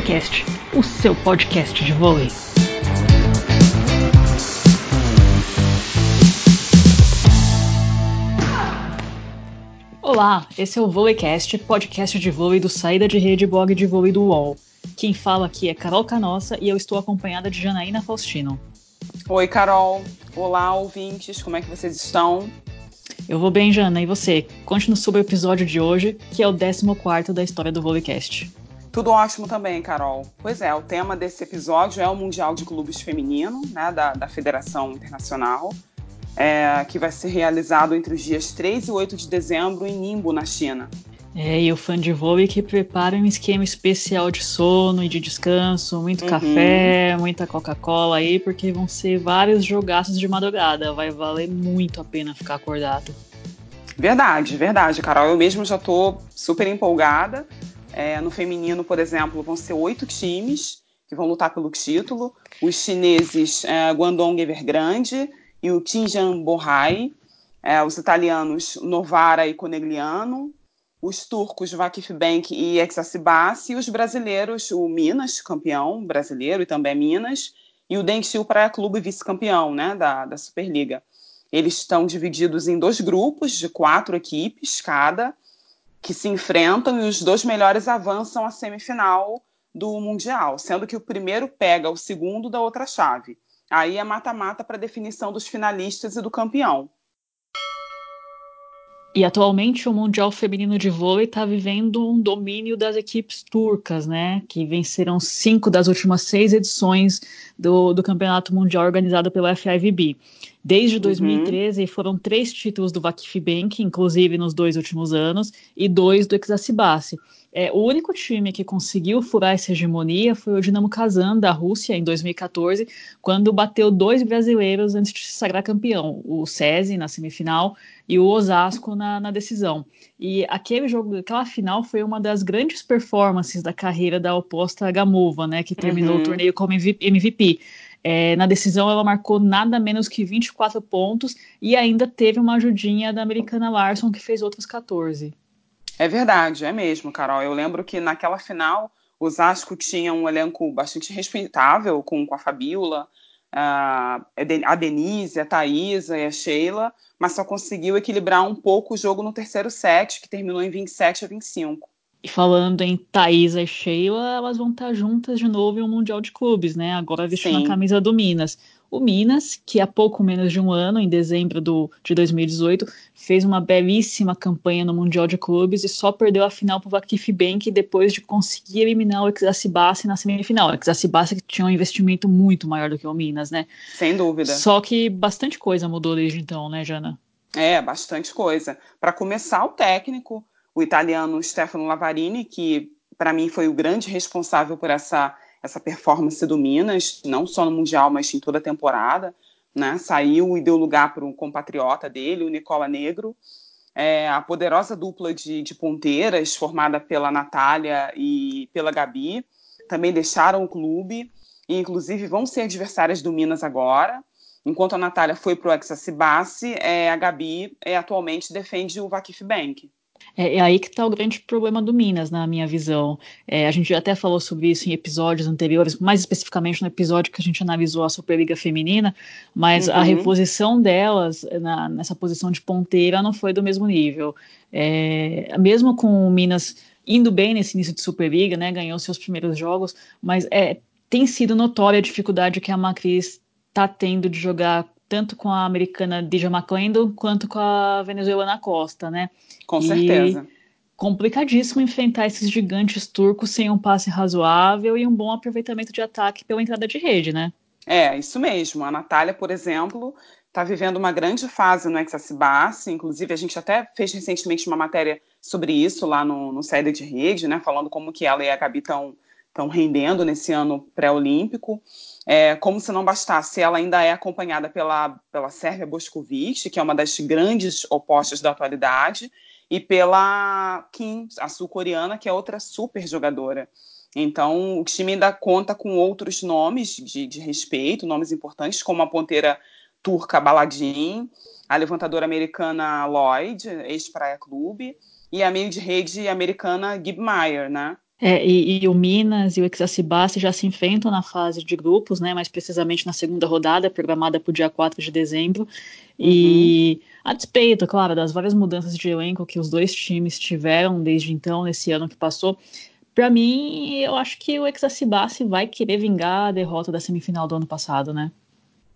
VôleiCast, o seu podcast de vôlei. Olá, esse é o VôleiCast, podcast de vôlei do Saída de Rede Blog de Vôlei do UOL. Quem fala aqui é Carol Canossa e eu estou acompanhada de Janaína Faustino. Oi, Carol. Olá, ouvintes. Como é que vocês estão? Eu vou bem, Jana. E você? Conte-nos sobre o episódio de hoje, que é o 14 da história do VôleiCast. Tudo ótimo também, Carol. Pois é, o tema desse episódio é o Mundial de Clubes Feminino, né, da, da Federação Internacional, é, que vai ser realizado entre os dias 3 e 8 de dezembro em Ningbo, na China. É, e o fã de vôlei que prepara um esquema especial de sono e de descanso, muito uhum. café, muita Coca-Cola aí, porque vão ser vários jogaços de madrugada. Vai valer muito a pena ficar acordado. Verdade, verdade, Carol. Eu mesmo já tô super empolgada. É, no feminino, por exemplo, vão ser oito times que vão lutar pelo título. Os chineses é, Guangdong Evergrande e o Tinjan Bohai. É, os italianos Novara e Conegliano. Os turcos Vakif Bank e Exacibas. E os brasileiros, o Minas, campeão brasileiro e também Minas. E o Dentil Praia Clube, vice-campeão né, da, da Superliga. Eles estão divididos em dois grupos de quatro equipes cada que se enfrentam e os dois melhores avançam à semifinal do Mundial, sendo que o primeiro pega o segundo da outra chave. Aí é mata-mata para definição dos finalistas e do campeão. E atualmente o Mundial Feminino de Vôlei está vivendo um domínio das equipes turcas, né? Que venceram cinco das últimas seis edições do, do Campeonato Mundial organizado pela FIVB. Desde 2013 uhum. foram três títulos do Vakif Bank, inclusive nos dois últimos anos, e dois do Exacibase. É, o único time que conseguiu furar essa hegemonia foi o Dinamo Kazan da Rússia em 2014, quando bateu dois brasileiros antes de se sagrar campeão, o SESI na semifinal e o Osasco na, na, decisão. E aquele jogo, aquela final foi uma das grandes performances da carreira da oposta Gamova, né, que terminou uhum. o torneio como MVP. É, na decisão, ela marcou nada menos que 24 pontos e ainda teve uma ajudinha da americana Larson, que fez outros 14. É verdade, é mesmo, Carol. Eu lembro que naquela final, o Zasco tinha um elenco bastante respeitável, com, com a Fabiola, a Denise, a Thaisa e a Sheila, mas só conseguiu equilibrar um pouco o jogo no terceiro set, que terminou em 27 a 25. E falando em Thaisa e Sheila, elas vão estar juntas de novo em um Mundial de Clubes, né? Agora vestindo Sim. a camisa do Minas. O Minas, que há pouco menos de um ano, em dezembro do, de 2018, fez uma belíssima campanha no Mundial de Clubes e só perdeu a final para o Vakif Bank depois de conseguir eliminar o Exacibase na semifinal. O Exacibase que tinha um investimento muito maior do que o Minas, né? Sem dúvida. Só que bastante coisa mudou desde então, né, Jana? É, bastante coisa. Para começar, o técnico o italiano Stefano Lavarini, que para mim foi o grande responsável por essa, essa performance do Minas, não só no Mundial, mas em toda a temporada. Né? Saiu e deu lugar para um compatriota dele, o Nicola Negro. É, a poderosa dupla de, de ponteiras, formada pela Natália e pela Gabi, também deixaram o clube e, inclusive, vão ser adversárias do Minas agora. Enquanto a Natália foi para o Exacibase, é, a Gabi é, atualmente defende o Vakif Bank. É, é aí que está o grande problema do Minas, na minha visão. É, a gente até falou sobre isso em episódios anteriores, mais especificamente no episódio que a gente analisou a Superliga Feminina, mas uhum. a reposição delas na, nessa posição de ponteira não foi do mesmo nível. É, mesmo com o Minas indo bem nesse início de Superliga, né, ganhou seus primeiros jogos, mas é, tem sido notória a dificuldade que a Macris está tendo de jogar tanto com a americana Dija McClendon quanto com a venezuelana Costa, né? Com e certeza. Complicadíssimo enfrentar esses gigantes turcos sem um passe razoável e um bom aproveitamento de ataque pela entrada de rede, né? É, isso mesmo. A Natália, por exemplo, está vivendo uma grande fase no Exacibas, inclusive a gente até fez recentemente uma matéria sobre isso lá no, no Saída de Rede, né, falando como que ela e a Gabi estão rendendo nesse ano pré-olímpico. É, como se não bastasse, ela ainda é acompanhada pela, pela Sérvia Boscovic, que é uma das grandes opostas da atualidade, e pela Kim, a sul-coreana, que é outra super jogadora. Então, o time ainda conta com outros nomes de, de respeito, nomes importantes, como a ponteira turca Baladin, a levantadora americana Lloyd, ex-Praia Clube, e a meio de rede americana Gib Meyer, né? É, e, e, o Minas e o Exacibase já se enfrentam na fase de grupos, né, mais precisamente na segunda rodada, programada para o dia 4 de dezembro. E uhum. a despeito, claro, das várias mudanças de elenco que os dois times tiveram desde então, nesse ano que passou, para mim, eu acho que o Exacibase vai querer vingar a derrota da semifinal do ano passado, né?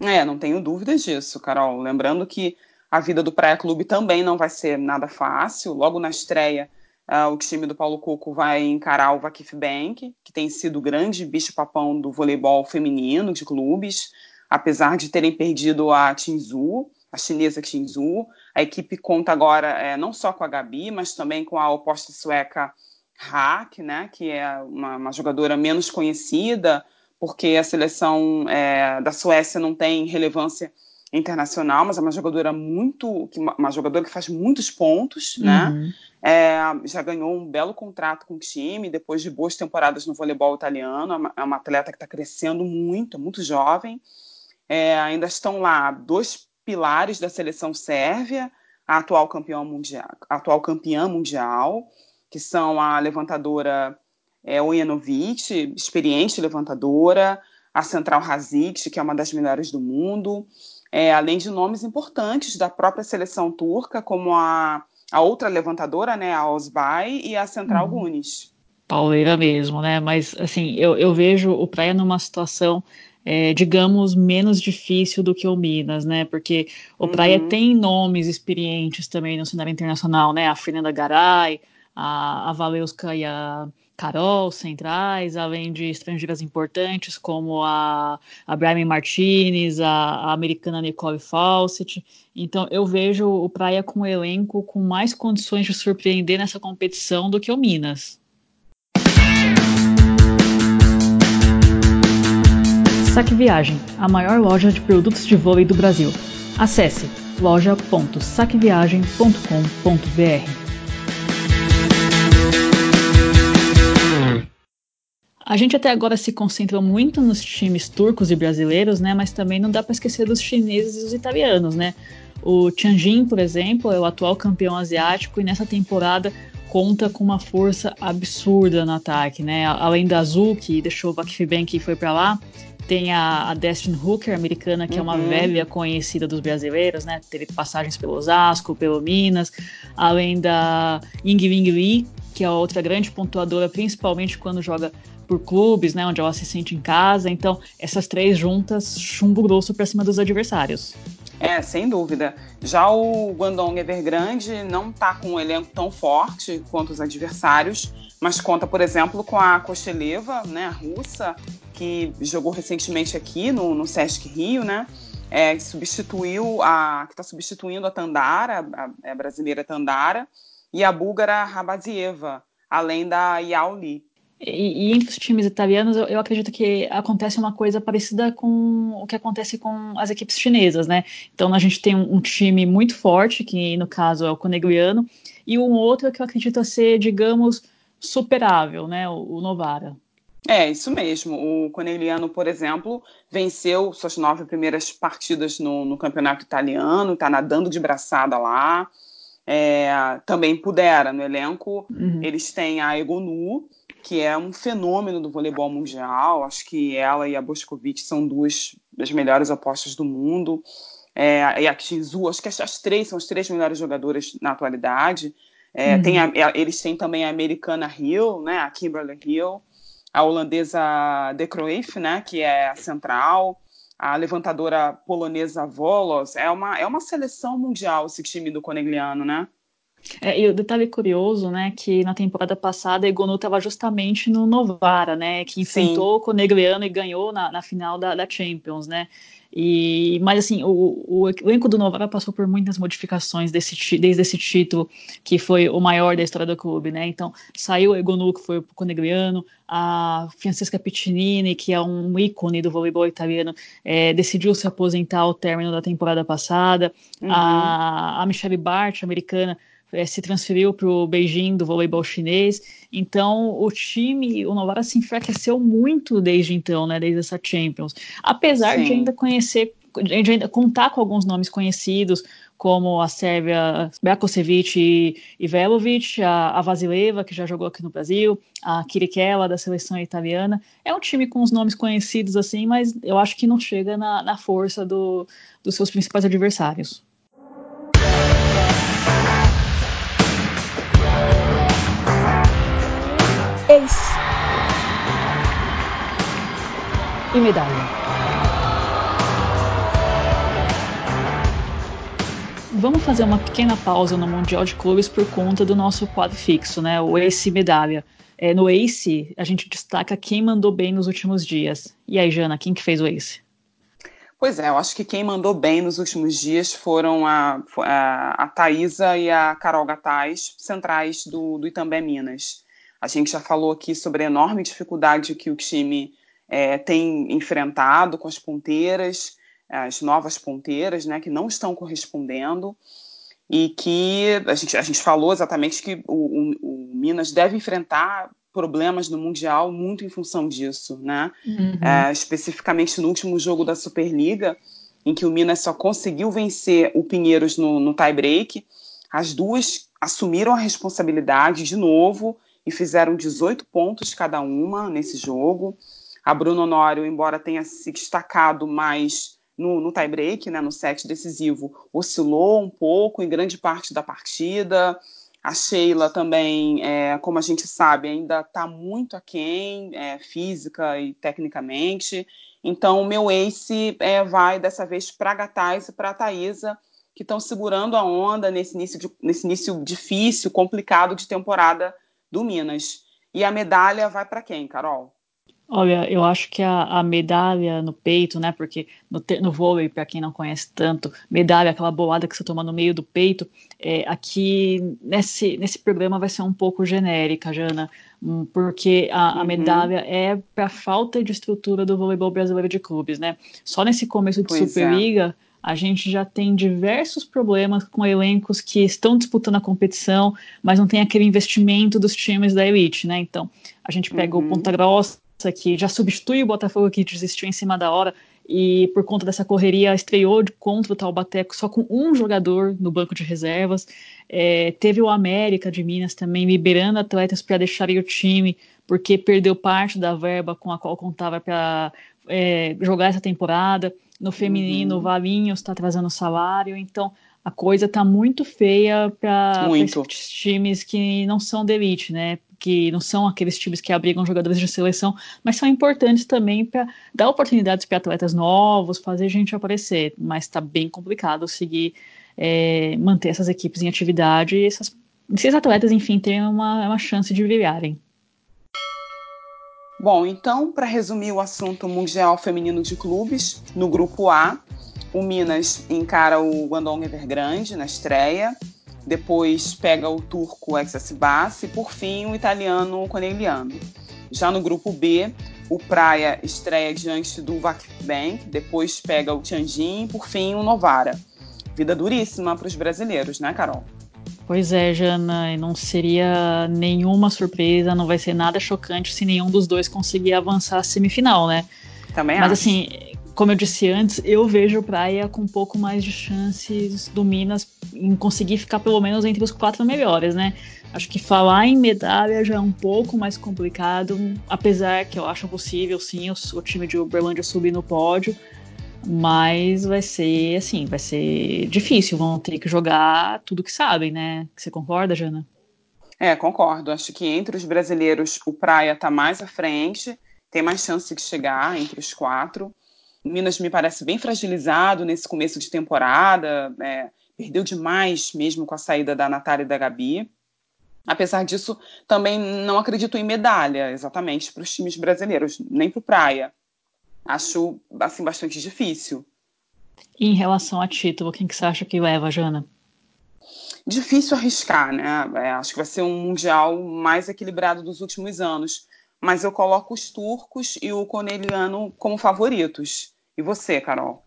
É, não tenho dúvidas disso, Carol. Lembrando que a vida do Praia Clube também não vai ser nada fácil. Logo na estreia, Uh, o time do Paulo Coco vai encarar o Vakif Bank, que tem sido o grande bicho-papão do voleibol feminino de clubes, apesar de terem perdido a Tinzu, a chinesa Tinzu. A equipe conta agora é, não só com a Gabi, mas também com a oposta sueca Hack, né, que é uma, uma jogadora menos conhecida, porque a seleção é, da Suécia não tem relevância internacional, mas é uma jogadora muito, uma jogadora que faz muitos pontos, né? uhum. né? É, já ganhou um belo contrato com o time, depois de boas temporadas no voleibol italiano. É uma, é uma atleta que está crescendo muito, muito jovem. É, ainda estão lá dois pilares da seleção sérvia, a atual campeã mundial, atual campeã mundial que são a levantadora é, Ojanovic, experiente levantadora, a central Razic, que é uma das melhores do mundo, é, além de nomes importantes da própria seleção turca, como a a outra levantadora, né, a Osbay, e a Central uhum. Gunis. Pauleira mesmo, né? Mas assim, eu, eu vejo o Praia numa situação, é, digamos, menos difícil do que o Minas, né? Porque o Praia uhum. tem nomes experientes também no cenário internacional, né? A Fernanda Garay, a, a Valeuska e a Carol centrais, além de estrangeiras importantes como a, a Brian Martinez, a, a, americana Nicole Fawcett. Então eu vejo o Praia com um elenco com mais condições de surpreender nessa competição do que o Minas. Saque Viagem, a maior loja de produtos de vôlei do Brasil. Acesse loja.saqueviagem.com.br. A gente até agora se concentrou muito nos times turcos e brasileiros, né? Mas também não dá para esquecer dos chineses e os italianos, né? O Tianjin, por exemplo, é o atual campeão asiático e nessa temporada conta com uma força absurda no ataque, né? Além da Azul, que deixou o Vakfibank e foi para lá, tem a, a Destin Hooker, americana, que uhum. é uma uhum. velha conhecida dos brasileiros, né? Teve passagens pelo Osasco, pelo Minas, além da Ying Wing Lee, que é outra grande pontuadora, principalmente quando joga por clubes, né, onde ela se sente em casa. Então, essas três juntas, chumbo grosso para cima dos adversários. É, sem dúvida. Já o Guangdong Evergrande não está com um elenco tão forte quanto os adversários, mas conta, por exemplo, com a Kosteleva, né, a russa, que jogou recentemente aqui no, no Sesc Rio, né? É, substituiu a que está substituindo a Tandara, a, a, brasileira Tandara, e a búlgara Rabazieva, além da Yao Li. E, e, entre os times italianos, eu, eu, acredito que acontece uma coisa parecida com o que acontece com as equipes chinesas, né? Então a gente tem um, um time muito forte, que no caso é o Conegliano, e um outro que eu acredito ser, digamos, superável, né? O, o Novara. É, isso mesmo. O Conegliano, por exemplo, venceu suas nove primeiras partidas no, no campeonato italiano, está nadando de braçada lá. É, também pudera no elenco. Uhum. Eles têm a Egonu, que é um fenômeno do voleibol mundial. Acho que ela e a Boscovic são duas das melhores apostas do mundo. É, e a Shinzu, acho que as, as, três são as três melhores jogadoras na atualidade. É, uhum. tem a, eles têm também a americana Hill, né, a Kimberly Hill, a holandesa De Cruyff, né, que é a central, a levantadora polonesa Volos. É uma, é uma seleção mundial esse time do Conegliano, né? É, e o detalhe curioso, né, que na temporada passada Egonu estava justamente no Novara, né, que enfrentou o Conegliano e ganhou na, na final da, da, Champions, né. E, mas assim, o, o elenco do Novara passou por muitas modificações desse, desde esse título, que foi o maior da história do clube, né? Então, saiu o Egonu, que foi o Conegliano, a Francesca Piccinini, que é um ícone do voleibol italiano, é, decidiu se aposentar ao término da temporada passada, uhum. a, a Michelle Bart, americana, é, se transferiu para o Beijing do voleibol chinês. Então, o time, o Novara se enfraqueceu muito desde então, né, desde essa Champions. Apesar Sim. de ainda conhecer de ainda contar com alguns nomes conhecidos, como a Sérvia, Bekosevic e, e Velovic, a, a Vasileva, que já jogou aqui no Brasil, a Kirikela, da seleção italiana. É um time com os nomes conhecidos, assim, mas eu acho que não chega na, na força do, dos seus principais adversários. Ace. E medalha. Vamos fazer uma pequena pausa no Mundial de Clubes por conta do nosso quadro fixo, né? O Ace Medalha. É, no Ace, a gente destaca quem mandou bem nos últimos dias. E aí, Jana, quem que fez o Ace? Pois é, eu acho que quem mandou bem nos últimos dias foram a, a, a Thaisa e a Carol Gataz, centrais do, do Itambé Minas. A gente já falou aqui sobre a enorme dificuldade que o time é, tem enfrentado com as ponteiras, as novas ponteiras, né, que não estão correspondendo e que a gente, a gente falou exatamente que o, o, o Minas deve enfrentar problemas no Mundial muito em função disso, né? Uhum. É, especificamente no último jogo da Superliga, em que o Minas só conseguiu vencer o Pinheiros no, no tie-break, as duas assumiram a responsabilidade de novo e fizeram 18 pontos cada uma nesse jogo. A Bruno Honório, embora tenha se destacado mais no, no tie-break, né, no set decisivo, oscilou um pouco em grande parte da partida. A Sheila também, é, como a gente sabe, ainda está muito aquém, é, física e tecnicamente. Então, o meu ace é, vai dessa vez para a Gataz e para a Thaisa, que estão segurando a onda nesse início, de, nesse início difícil, complicado de temporada do Minas. E a medalha vai para quem, Carol? Olha, eu acho que a, a, medalha no peito, né? Porque no, no vôlei, para quem não conhece tanto, medalha, aquela bolada que você toma no meio do peito, é, aqui nesse, nesse programa vai ser um pouco genérica, Jana, hum, porque a, a uhum. medalha é para falta de estrutura do voleibol brasileiro de clubes, né? Só nesse começo de pois é. Superliga. É. A gente já tem diversos problemas com elencos que estão disputando a competição, mas não tem aquele investimento dos times da elite, né? Então, a gente pega uhum. o Ponta Grossa, que já substitui o Botafogo que desistiu em cima da hora e por conta dessa correria estreou contra o Taubaté só com um jogador no banco de reservas. É, teve o América de Minas também liberando atletas para deixarem o time porque perdeu parte da verba com a qual contava para é, jogar essa temporada. No feminino, uhum. o Valinhos está trazendo salário, então a coisa está muito feia para esses times que não são de elite, né? Que não são aqueles times que abrigam jogadores de seleção, mas são importantes também para dar oportunidades para atletas novos, fazer gente aparecer. Mas está bem complicado seguir, é, manter essas equipes em atividade e essas, esses atletas, enfim, terem uma, uma chance de brilharem. Bom, então, para resumir o assunto Mundial Feminino de Clubes, no grupo A, o Minas encara o Guangdong Evergrande na estreia, depois pega o turco Exasibas e, por fim, o italiano Conegliano. Já no grupo B, o Praia estreia diante do Vakbank, depois pega o Tianjin e, por fim, o Novara. Vida duríssima para os brasileiros, né, Carol? Pois é, Jana, não seria nenhuma surpresa, não vai ser nada chocante se nenhum dos dois conseguir avançar à semifinal, né? Também Mas acho. assim, como eu disse antes, eu vejo o Praia com um pouco mais de chances do Minas em conseguir ficar pelo menos entre os quatro melhores, né? Acho que falar em medalha já é um pouco mais complicado, apesar que eu acho possível, sim, o, o time de Uberlândia subir no pódio, mas vai ser, assim, vai ser difícil, vão ter que jogar tudo que sabem, né? Você concorda, Jana? É, concordo. Acho que entre os brasileiros o Praia está mais à frente, tem mais chance de chegar entre os quatro. Minas me parece bem fragilizado nesse começo de temporada, é, perdeu demais mesmo com a saída da Natália e da Gabi. Apesar disso, também não acredito em medalha exatamente para os times brasileiros, nem para o Praia. Acho assim bastante difícil. E em relação a título, quem que você acha que leva, Jana? Difícil arriscar, né? É, acho que vai ser um mundial mais equilibrado dos últimos anos. Mas eu coloco os turcos e o coneliano como favoritos. E você, Carol?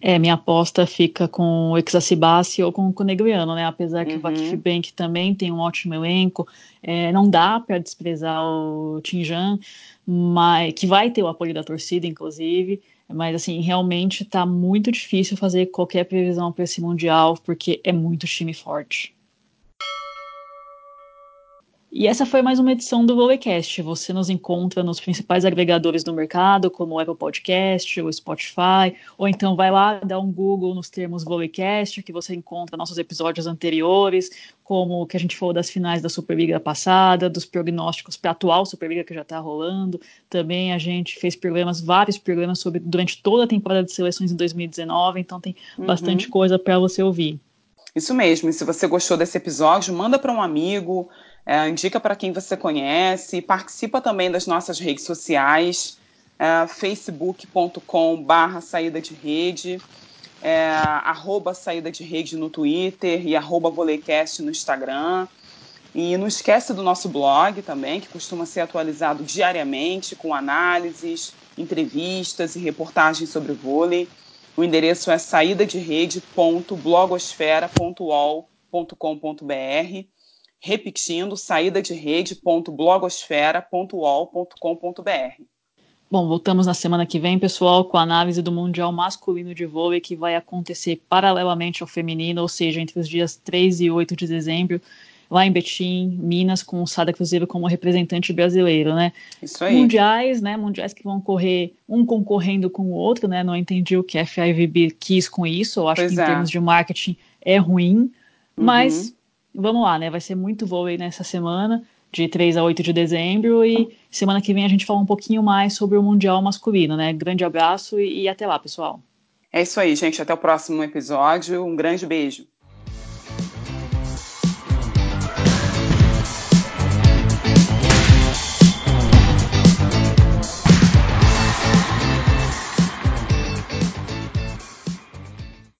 É, minha aposta fica com o Exacibassi ou com o Negriano, né? Apesar que uhum. o Vakif Bank também tem um ótimo elenco, é, não dá para desprezar o Tinjan, mas que vai ter o apoio da torcida, inclusive. Mas assim, realmente está muito difícil fazer qualquer previsão para esse mundial, porque é muito time forte. E essa foi mais uma edição do Volecast. Você nos encontra nos principais agregadores do mercado, como o Apple Podcast, o Spotify, ou então vai lá, dá um Google nos termos Volecast, que você encontra nossos episódios anteriores, como o que a gente falou das finais da Superliga passada, dos prognósticos para a atual Superliga que já está rolando. Também a gente fez programas, vários programas sobre durante toda a temporada de seleções em 2019, então tem uhum. bastante coisa para você ouvir. Isso mesmo. E se você gostou desse episódio, manda para um amigo é, indica para quem você conhece, participa também das nossas redes sociais, é, facebook.com saída de rede, é, arroba saída de rede no Twitter e arroba no Instagram. E não esquece do nosso blog também, que costuma ser atualizado diariamente com análises, entrevistas e reportagens sobre o vôlei. O endereço é saída de rede.blogosfera.ol.com.br repetindo, saída de rede.blogosfera.ol.com.br. Bom, voltamos na semana que vem, pessoal, com a análise do Mundial Masculino de Vôlei, que vai acontecer paralelamente ao feminino, ou seja, entre os dias 3 e 8 de dezembro, lá em Betim, Minas, com o Sada Cruzeiro como representante brasileiro, né? Isso aí. Mundiais, né? Mundiais que vão correr um concorrendo com o outro, né? Não entendi o que a FIVB quis com isso, eu acho pois que em é. termos de marketing é ruim, uhum. Vamos lá, né? Vai ser muito vôlei nessa semana, de 3 a 8 de dezembro, e semana que vem a gente fala um pouquinho mais sobre o Mundial Masculino, né? Grande abraço e, e até lá, pessoal. É isso aí, gente. Até o próximo episódio. Um grande beijo.